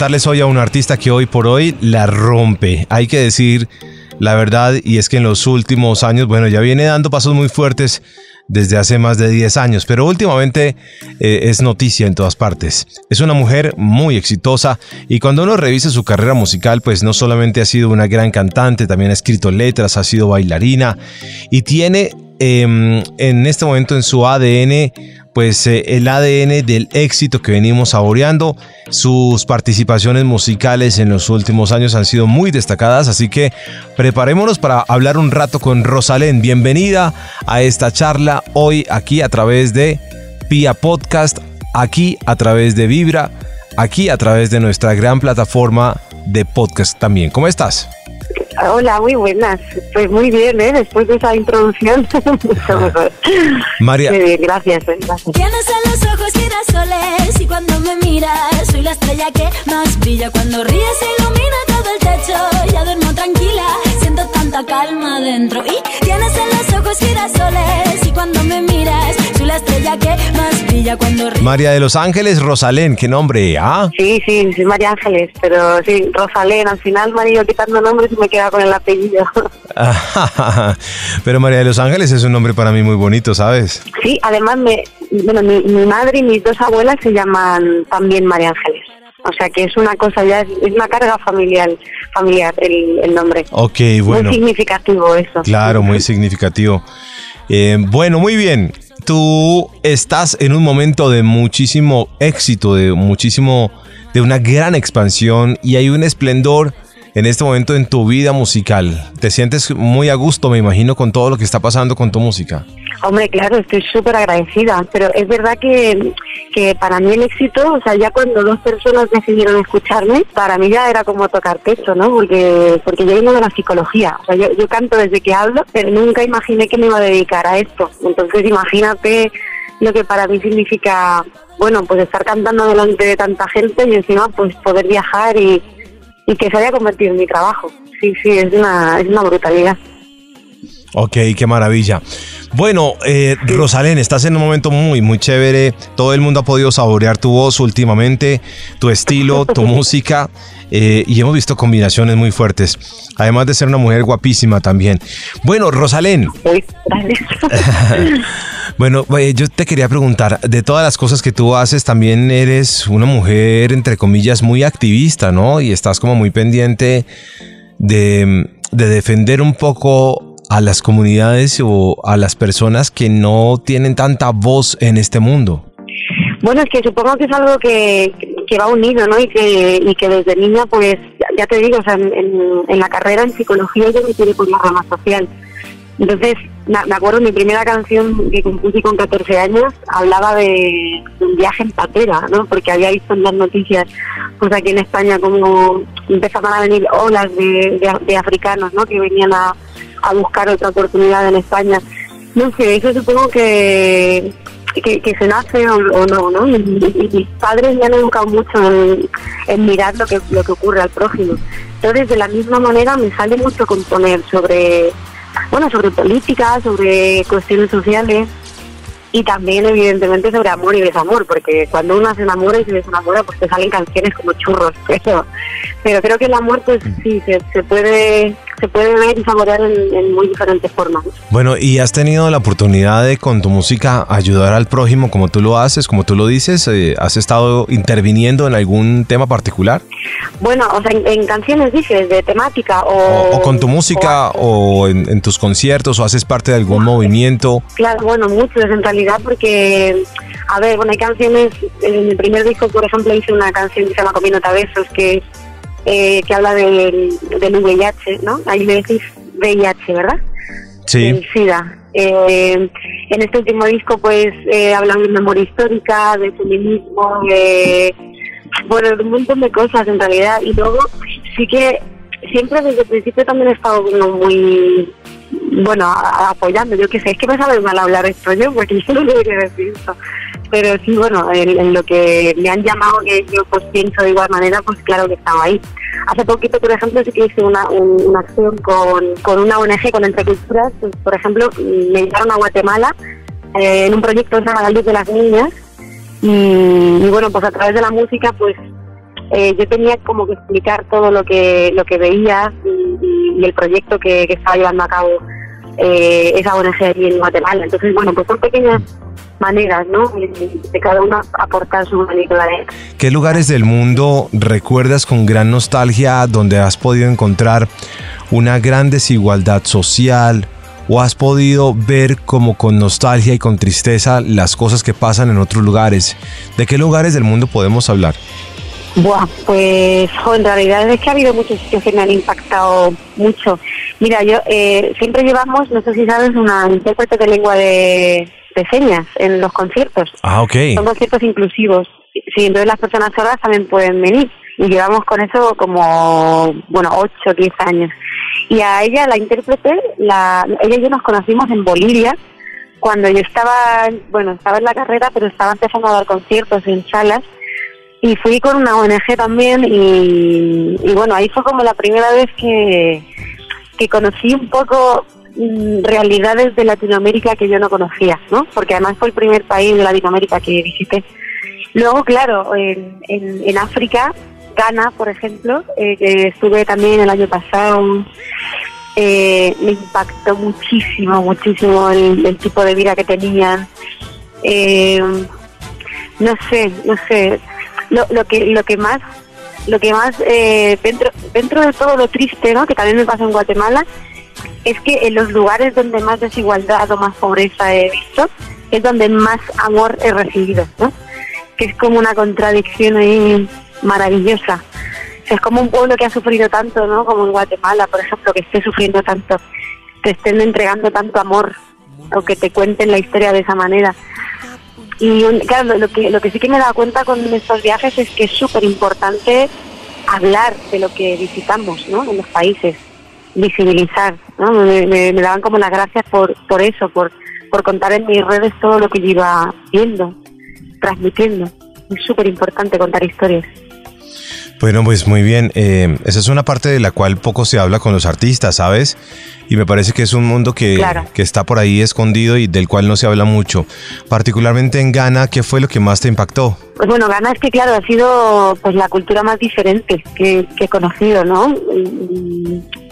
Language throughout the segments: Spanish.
Presentarles hoy a un artista que hoy por hoy la rompe. Hay que decir la verdad y es que en los últimos años, bueno, ya viene dando pasos muy fuertes desde hace más de 10 años, pero últimamente eh, es noticia en todas partes. Es una mujer muy exitosa y cuando uno revisa su carrera musical, pues no solamente ha sido una gran cantante, también ha escrito letras, ha sido bailarina y tiene em, en este momento en su ADN pues eh, el ADN del éxito que venimos saboreando. Sus participaciones musicales en los últimos años han sido muy destacadas, así que preparémonos para hablar un rato con Rosalén. Bienvenida a esta charla hoy aquí a través de Pia Podcast, aquí a través de Vibra, aquí a través de nuestra gran plataforma de podcast también. ¿Cómo estás? Hola, muy buenas. Pues muy bien, ¿eh? Después de esa introducción, mucho mejor. María. Muy bien, gracias, ¿eh? gracias. Tienes en los ojos girasoles y cuando me miras soy la estrella que más brilla. Cuando ríes se ilumina todo el techo, ya duermo tranquila, siento tanta calma dentro. Y tienes en los ojos girasoles y cuando me miras soy la estrella que más brilla. Cuando ríes María de los Ángeles Rosalén, qué nombre, ¿ah? Sí, sí, sí, María Ángeles, pero sí, Rosalén, al final me han ido quitando nombres y me queda con el apellido. Pero María de los Ángeles es un nombre para mí muy bonito, ¿sabes? Sí, además, me, bueno, mi, mi madre y mis dos abuelas se llaman también María Ángeles. O sea que es una cosa ya, es, una carga familiar, familiar el, el nombre. Ok, Muy bueno. significativo eso. Claro, muy significativo. Eh, bueno, muy bien. Tú estás en un momento de muchísimo éxito, de muchísimo, de una gran expansión y hay un esplendor en este momento en tu vida musical. Te sientes muy a gusto, me imagino, con todo lo que está pasando con tu música. Hombre, claro, estoy súper agradecida, pero es verdad que, que para mí el éxito, o sea, ya cuando dos personas decidieron escucharme, para mí ya era como tocar techo, ¿no? Porque, porque yo vengo de la psicología, o sea, yo, yo canto desde que hablo, pero nunca imaginé que me iba a dedicar a esto. Entonces, imagínate lo que para mí significa, bueno, pues estar cantando delante de tanta gente y encima, pues poder viajar y, y que se haya convertido en mi trabajo. Sí, sí, es una, es una brutalidad. Ok, qué maravilla. Bueno, eh, Rosalén, estás en un momento muy, muy chévere. Todo el mundo ha podido saborear tu voz últimamente, tu estilo, tu música. eh, y hemos visto combinaciones muy fuertes. Además de ser una mujer guapísima también. Bueno, Rosalén. bueno, eh, yo te quería preguntar, de todas las cosas que tú haces, también eres una mujer, entre comillas, muy activista, ¿no? Y estás como muy pendiente de, de defender un poco a las comunidades o a las personas que no tienen tanta voz en este mundo. Bueno, es que supongo que es algo que, que va unido, ¿no? Y que, y que desde niña, pues, ya, te digo, o sea, en, en- en la carrera en psicología yo me tiré por la rama social. Entonces, me acuerdo, mi primera canción que compuse con 14 años hablaba de, un viaje en patera, ¿no? Porque había visto en las noticias, pues aquí en España, como empezaban a venir olas de, africanos, ¿no? Que venían a, buscar otra oportunidad en España. No sé, eso supongo que, que, se nace o, no, ¿no? Y mis padres me han educado mucho en, en mirar lo que, lo que ocurre al prójimo. Entonces, de la misma manera, me sale mucho componer sobre, bueno, sobre política, sobre cuestiones sociales y también, evidentemente, sobre amor y desamor, porque cuando uno se enamora y se desenamora, pues te salen canciones como churros. Pero, pero creo que el amor, pues sí, se, se puede se puede ver y saborear en, en muy diferentes formas. Bueno, ¿y has tenido la oportunidad de con tu música ayudar al prójimo como tú lo haces, como tú lo dices? Eh, ¿Has estado interviniendo en algún tema particular? Bueno, o sea, en, en canciones dices, de temática o... ¿O, o con tu música o en, en tus conciertos o haces parte de algún movimiento? Claro, bueno, muchos en realidad porque, a ver, bueno, hay canciones, en el primer disco, por ejemplo, hice una canción que se llama Comiendo Besos, que, eh, que habla del, del VIH, ¿no? Ahí le decís VIH, ¿verdad? Sí. El SIDA. Eh, en este último disco, pues, eh, hablan de memoria histórica, de feminismo, de, bueno, de un montón de cosas en realidad. Y luego sí que siempre desde el principio también he estado muy, bueno, apoyando, yo qué sé, es que me sabe mal hablar esto yo, porque yo no debería decir eso. Pero sí, bueno, en, lo que me han llamado, que yo pues pienso de igual manera, pues claro que estaba ahí. Hace poquito, por ejemplo, sí que hice una, una acción con, con una ONG, con Entre Culturas, pues, por ejemplo, me llevaron a Guatemala eh, en un proyecto de la Luz de las Niñas, y, bueno, pues a través de la música, pues eh, yo tenía como que explicar todo lo que lo que veía y, el proyecto que, estaba llevando a cabo eh, esa ONG allí en Guatemala. Entonces, bueno, pues son pequeñas maneras, ¿no? De cada uno aportar su granito de ¿Qué lugares del mundo recuerdas con gran nostalgia donde has podido encontrar una gran desigualdad social? ¿O has podido ver como con nostalgia y con tristeza las cosas que pasan en otros lugares? ¿De qué lugares del mundo podemos hablar? Buah, pues en realidad es que ha habido muchos sitios que me han impactado mucho. Mira, yo eh, siempre llevamos, no sé si sabes, una intérprete de lengua de, señas en los conciertos. Ah, ok. Son conciertos inclusivos. Sí, entonces las personas sordas también pueden venir. Y llevamos con eso como, bueno, 8 o 10 años. Y a ella, la intérprete, la, ella y yo nos conocimos en Bolivia cuando yo estaba, bueno, estaba en la carrera, pero estaba empezando a dar conciertos en salas y fui con una ONG también y, bueno, ahí fue como la primera vez que, que conocí un poco mm, realidades de Latinoamérica que yo no conocía, ¿no? Porque además fue el primer país de Latinoamérica que visité. Luego, claro, en, en, África, Ghana, por ejemplo, eh, que estuve también el año pasado, eh, me impactó muchísimo, muchísimo el, tipo de vida que tenían. Eh, no sé, no sé, lo, lo que lo que más lo que más eh, dentro dentro de todo lo triste no que también me pasa en Guatemala es que en los lugares donde más desigualdad o más pobreza he visto es donde más amor he recibido no que es como una contradicción ahí maravillosa. Es como un pueblo que ha sufrido tanto no como en Guatemala por ejemplo que esté sufriendo tanto te estén entregando tanto amor o que te cuenten la historia de esa manera y claro, lo que, lo que sí que me he dado cuenta con estos viajes es que es súper importante hablar de lo que visitamos ¿no? en los países, visibilizar. ¿no? Me, daban como las gracias por, por eso, por, por contar en mis redes todo lo que yo iba viendo, transmitiendo. Es súper importante contar historias. Bueno, pues muy bien. Eh, esa es una parte de la cual poco se habla con los artistas, ¿sabes? Y me parece que es un mundo que, que, está por ahí escondido y del cual no se habla mucho. Particularmente en Ghana, ¿qué fue lo que más te impactó? Pues bueno, Ghana es que, claro, ha sido pues la cultura más diferente que, he conocido, ¿no?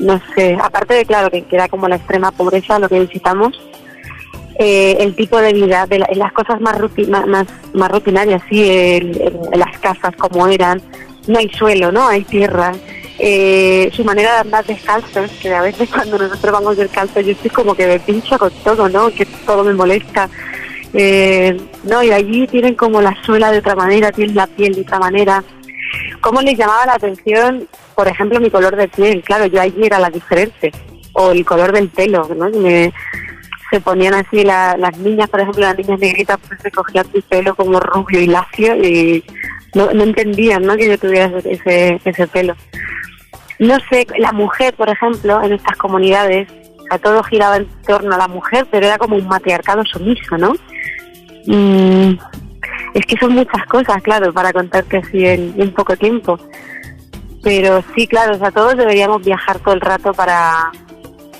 no sé, aparte de, claro, que era como la extrema pobreza lo que visitamos, eh, el tipo de vida, de las cosas más, más, más rutinarias, sí, las casas como eran, no hay suelo, ¿no? Hay tierra. Eh, su manera de andar descalzos, que a veces cuando nosotros vamos descalzos yo estoy como que me pincho con todo, ¿no? Que todo me molesta. Eh, no, y allí tienen como la suela de otra manera, tienen la piel de otra manera. ¿Cómo les llamaba la atención, por ejemplo, mi color de piel? Claro, yo allí era la diferente. O el color del pelo, ¿no? se ponían así las niñas, por ejemplo, las niñas negritas, pues se cogían su pelo como rubio y lacio y no, no entendían ¿no? que yo tuviera ese, ese pelo. No sé, la mujer, por ejemplo, en estas comunidades, a todo giraba en torno a la mujer, pero era como un matriarcado sumiso, ¿no? Mm, es que son muchas cosas, claro, para contarte así en, poco tiempo. Pero sí, claro, o sea, todos deberíamos viajar todo el rato para,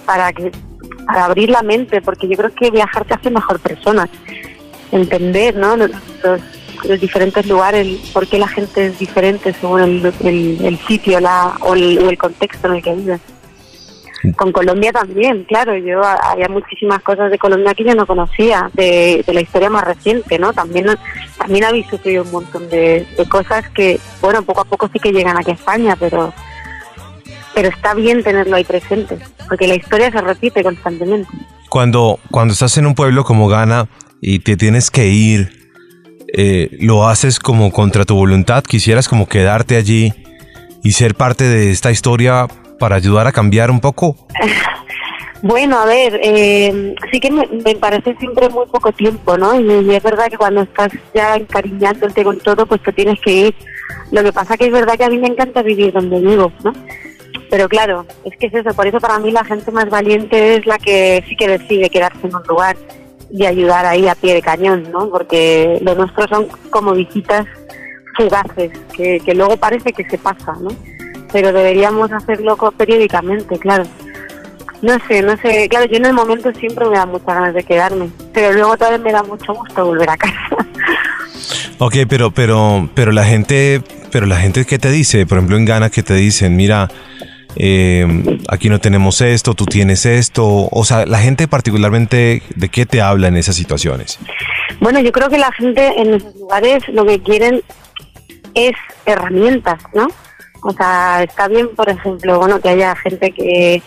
para, que, para abrir la mente, porque yo creo que viajar te hace mejor persona. Entender, ¿no? los, los diferentes lugares, por qué la gente es diferente según el, sitio la, o, el, contexto en el que vive. Con Colombia también, claro, yo había muchísimas cosas de Colombia que yo no conocía, de, la historia más reciente, ¿no? También, también habéis sufrido un montón de, cosas que, bueno, poco a poco sí que llegan aquí a España, pero pero está bien tenerlo ahí presente, porque la historia se repite constantemente. Cuando, cuando estás en un pueblo como Ghana y te tienes que ir eh, lo haces como contra tu voluntad, quisieras como quedarte allí y ser parte de esta historia para ayudar a cambiar un poco? Bueno, a ver, eh, sí que me, parece siempre muy poco tiempo, ¿no? Y, es verdad que cuando estás ya encariñándote con todo, pues te tienes que ir. Lo que pasa que es verdad que a mí me encanta vivir donde vivo, ¿no? Pero claro, es que es eso, por eso para mí la gente más valiente es la que sí que decide quedarse en un lugar y ayudar ahí a pie de cañón, ¿no? Porque lo nuestro son como visitas fugaces, que, que luego parece que se pasa, ¿no? Pero deberíamos hacerlo periódicamente, claro. No sé, no sé, claro, yo en el momento siempre me da muchas ganas de quedarme, pero luego también me da mucho gusto volver a casa. Ok, pero, pero, pero la gente, pero la gente que te dice, por ejemplo en Ghana que te dicen, mira, eh, aquí no tenemos esto, tú tienes esto, o sea, la gente particularmente, ¿de qué te habla en esas situaciones? Bueno, yo creo que la gente en esos lugares lo que quieren es herramientas, ¿no? O sea, está bien, por ejemplo, bueno, que haya gente que,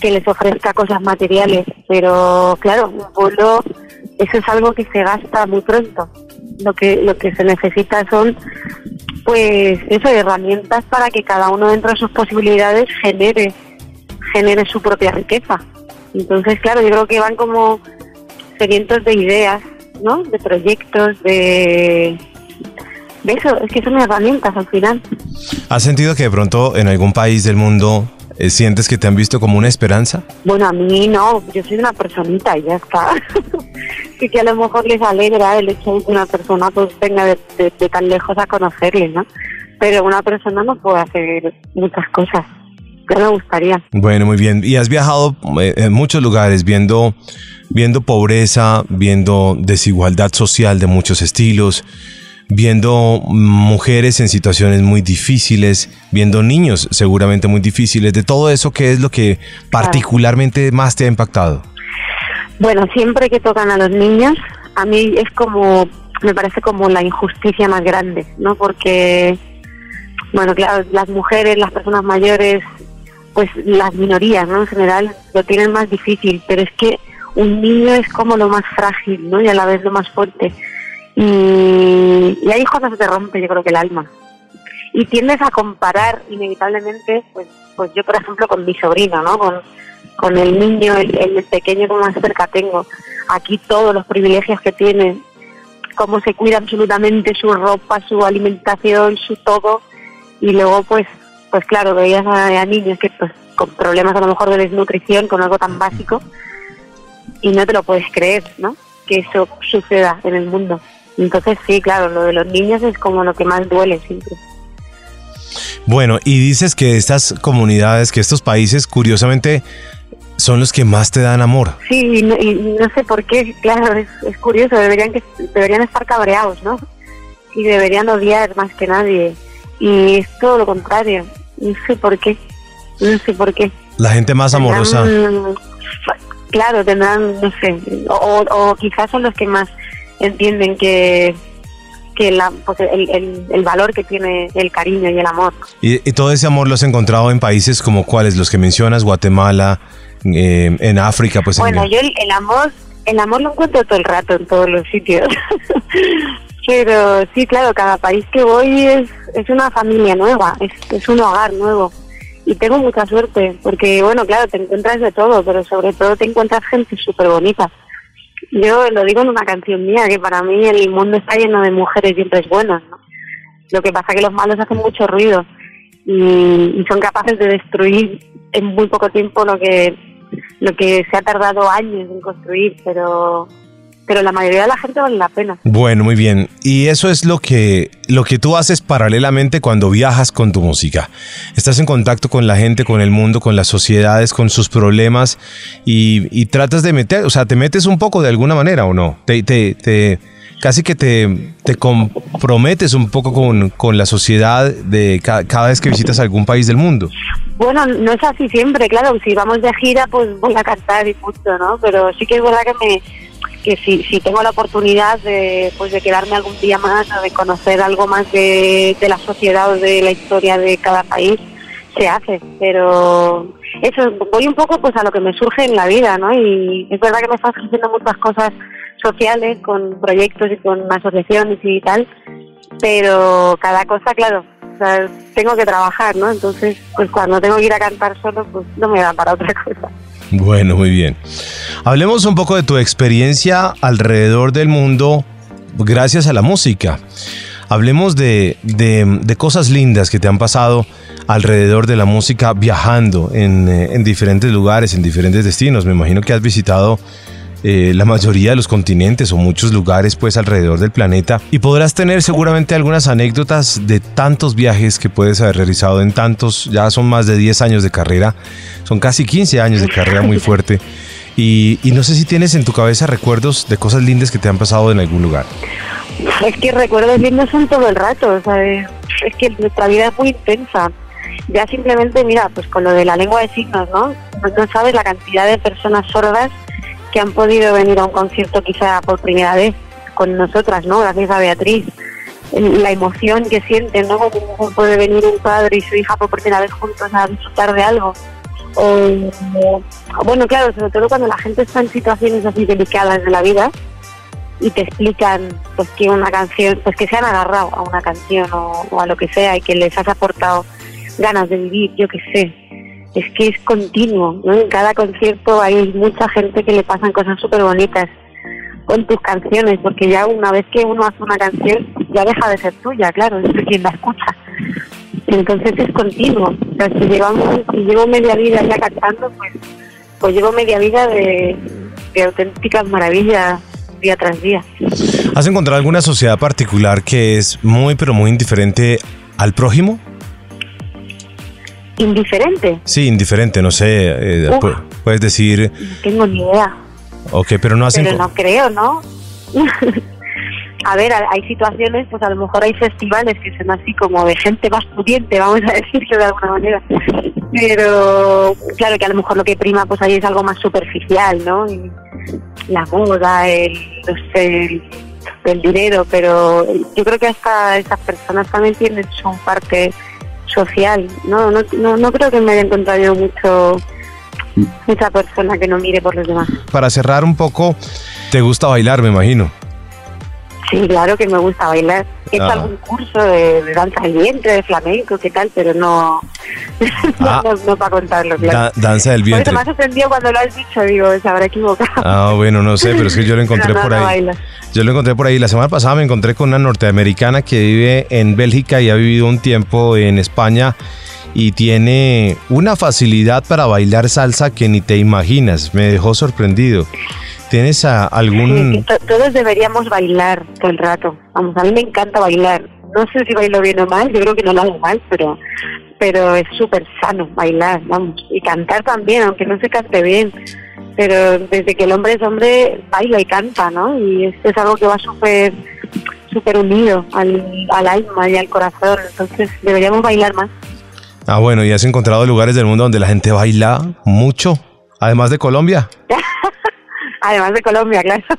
que les ofrezca cosas materiales, pero claro, eso es algo que se gasta muy pronto. Lo que, lo que se necesita son, pues, eso, herramientas para que cada uno dentro de sus posibilidades genere, genere su propia riqueza. Entonces, claro, yo creo que van como sedientos de ideas, ¿no? De proyectos, de, de eso, es que son herramientas al final. ¿Has sentido que de pronto en algún país del mundo sientes que te han visto como una esperanza? Bueno, a mí no, yo soy una personita y ya está. sí que a lo mejor les alegra el hecho de que una persona pues venga de, de- de tan lejos a conocerle, ¿no? Pero una persona no puede hacer muchas cosas. Ya me gustaría. Bueno, muy bien. Y has viajado eh, en muchos lugares viendo, viendo pobreza, viendo desigualdad social de muchos estilos, viendo mujeres en situaciones muy difíciles, viendo niños seguramente muy difíciles. De todo eso, ¿qué es lo que particularmente más te ha impactado? Bueno, siempre que tocan a los niños, a mí es como, me parece como la injusticia más grande, ¿no? Porque, bueno, claro, las mujeres, las personas mayores, pues las minorías, ¿no? En general lo tienen más difícil, pero es que un niño es como lo más frágil, ¿no? Y a la vez lo más fuerte. Y, y ahí cuando se te rompe, yo creo que el alma. Y tiendes a comparar inevitablemente, pues, pues yo, por ejemplo, con mi sobrino, ¿no? Con, con el niño, el, pequeño que más cerca tengo. Aquí todos los privilegios que tiene, cómo se cuida absolutamente su ropa, su alimentación, su todo. Y luego, pues, pues claro, veías a niños que pues con problemas a lo mejor de desnutrición, con algo tan básico, y no te lo puedes creer, ¿no? Que eso suceda en el mundo. Entonces sí, claro, lo de los niños es como lo que más duele siempre. Bueno, y dices que estas comunidades, que estos países, curiosamente, son los que más te dan amor. Sí, y no, y no sé por qué, claro, es, es curioso, deberían que deberían estar cabreados, ¿no? Y deberían odiar más que nadie. Y es todo lo contrario. No sé por qué. No sé por qué. La gente más amorosa. Tendrán, claro, tendrán, no sé, o, o quizás son los que más entienden que que la, pues el, el, el valor que tiene el cariño y el amor. Y, y todo ese amor lo has encontrado en países como cuáles, los que mencionas, Guatemala, eh, en África, pues Bueno, en... yo el, el amor, el amor lo encuentro todo el rato en todos los sitios. Pero sí, claro, cada país que voy es, es una familia nueva, es, es un hogar nuevo. Y tengo mucha suerte, porque bueno, claro, te encuentras de todo, pero sobre todo te encuentras gente súper bonita. Yo lo digo en una canción mía, que para mí el mundo está lleno de mujeres y hombres buenos, ¿no? Lo que pasa es que los malos hacen mucho ruido y, y son capaces de destruir en muy poco tiempo lo que lo que se ha tardado años en construir, pero pero la mayoría de la gente vale la pena. Bueno, muy bien. Y eso es lo que, lo que tú haces paralelamente cuando viajas con tu música. Estás en contacto con la gente, con el mundo, con las sociedades, con sus problemas y, y tratas de meter, o sea, te metes un poco de alguna manera o no. Te, te, te casi que te, te comprometes un poco con, con la sociedad de ca cada vez que visitas algún país del mundo. Bueno, no es así siempre, claro. Si vamos de gira, pues voy a cantar y punto, ¿no? Pero sí que es verdad que me que si, si tengo la oportunidad de, pues de quedarme algún día más o de conocer algo más de, la sociedad o de la historia de cada país, se hace. Pero eso, voy un poco pues a lo que me surge en la vida, ¿no? Y es verdad que me están surgiendo muchas cosas sociales con proyectos y con asociaciones y tal, pero cada cosa, claro, tengo que trabajar, ¿no? Entonces, pues cuando tengo que ir a cantar solo, pues no me da para otra cosa. Bueno, muy bien. Hablemos un poco de tu experiencia alrededor del mundo gracias a la música. Hablemos de, de, cosas lindas que te han pasado alrededor de la música viajando en, eh, en diferentes lugares, en diferentes destinos. Me imagino que has visitado eh, la mayoría de los continentes o muchos lugares pues alrededor del planeta y podrás tener seguramente algunas anécdotas de tantos viajes que puedes haber realizado en tantos, ya son más de 10 años de carrera, son casi 15 años de carrera muy fuerte y, y no sé si tienes en tu cabeza recuerdos de cosas lindas que te han pasado en algún lugar. Es que recuerdos lindos son todo el rato, ¿sabes? Es que nuestra vida es muy intensa. Ya simplemente, mira, pues con lo de la lengua de signos, ¿no? No sabes la cantidad de personas sordas que han podido venir a un concierto quizá por primera vez con nosotras, ¿no? Gracias a Beatriz. La emoción que sienten, ¿no? Como puede venir un padre y su hija por primera vez juntos a disfrutar de algo. Bueno, claro, sobre todo cuando la gente está en situaciones así delicadas de la vida y te explican pues que una canción, pues que se han agarrado a una canción o, o a lo que sea y que les has aportado ganas de vivir, yo qué sé, es que es continuo, ¿no? En cada concierto hay mucha gente que le pasan cosas súper bonitas con tus canciones, porque ya una vez que uno hace una canción, ya deja de ser tuya, claro, es quien la escucha. Entonces es continuo. O sea, si, llevamos, si llevo media vida ya cantando, pues, pues llevo media vida de, de auténticas maravillas día tras día. ¿Has encontrado alguna sociedad particular que es muy, pero muy indiferente al prójimo? Indiferente. Sí, indiferente, no sé, eh, puedes decir... No tengo ni idea. Ok, pero no hacen... Pero no creo, ¿no? a ver, hay situaciones, pues a lo mejor hay festivales que son así como de gente más pudiente, vamos a decirlo de alguna manera. Pero claro que a lo mejor lo que prima pues ahí es algo más superficial, ¿no? la moda, el, no sé, el, dinero, pero yo creo que hasta esas personas también tienen su parte social. No, no, no, no creo que me haya encontrado mucho mucha persona que no mire por los demás. Para cerrar un poco, ¿te gusta bailar, me imagino? Sí, claro que me gusta bailar. He hecho ah. algún curso de, danza del vientre, de flamenco, qué tal, pero no, ah. no, para contarlo, claro. danza del vientre. Por eso me ha sorprendido cuando lo has dicho, digo, se habrá equivocado. Ah, bueno, no sé, pero es que yo lo encontré por ahí. Yo lo encontré por ahí. La semana pasada me encontré con una norteamericana que vive en Bélgica y ha vivido un tiempo en España y tiene una facilidad para bailar salsa que ni te imaginas. Me dejó sorprendido. ¿Tienes algún...? todos deberíamos bailar todo el rato. Vamos, a mí me encanta bailar. No sé si bailo bien o mal, yo creo que no lo hago mal, pero pero es súper sano bailar, vamos. Y cantar también, aunque no se cante bien. Pero desde que el hombre es hombre, baila y canta, ¿no? Y es algo que va súper súper unido al alma y al corazón. Entonces deberíamos bailar más. Ah, bueno, ¿y has encontrado lugares del mundo donde la gente baila mucho? Además de Colombia. además de Colombia, claro.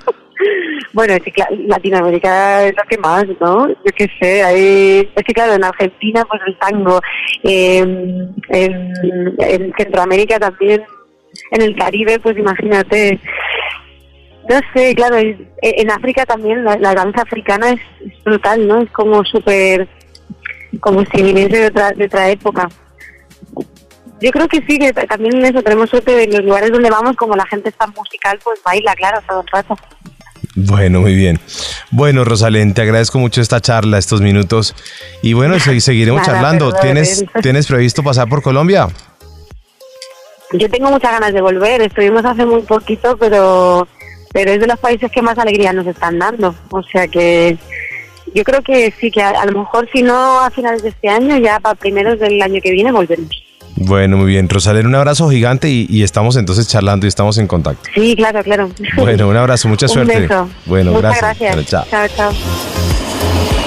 Bueno, es que Latinoamérica es lo que más, ¿no? Yo qué sé, hay, es que claro, en Argentina pues el tango, en, en, Centroamérica también, en el Caribe pues imagínate, no sé, claro, en África también la, danza africana es, brutal, ¿no? Es como súper, como si viniese de otra, de otra época. Yo creo que sí, que también eso tenemos suerte de los lugares donde vamos, como la gente está musical, pues baila, claro, todo el rato. Bueno, muy bien. Bueno, Rosalén, te agradezco mucho esta charla, estos minutos. Y bueno, seguiremos charlando. ¿Tienes, ¿Tienes previsto pasar por Colombia? Yo tengo muchas ganas de volver. Estuvimos hace muy poquito, pero, pero es de los países que más alegría nos están dando. O sea que yo creo que sí, que a, lo mejor si no a finales de este año, ya para primeros del año que viene volveremos. Bueno, muy bien. Rosalén, un abrazo gigante y, estamos entonces charlando y estamos en contacto. Sí, claro, claro. Bueno, un abrazo, mucha suerte. Beso. Bueno, Muchas gracias. gracias. chao, chao.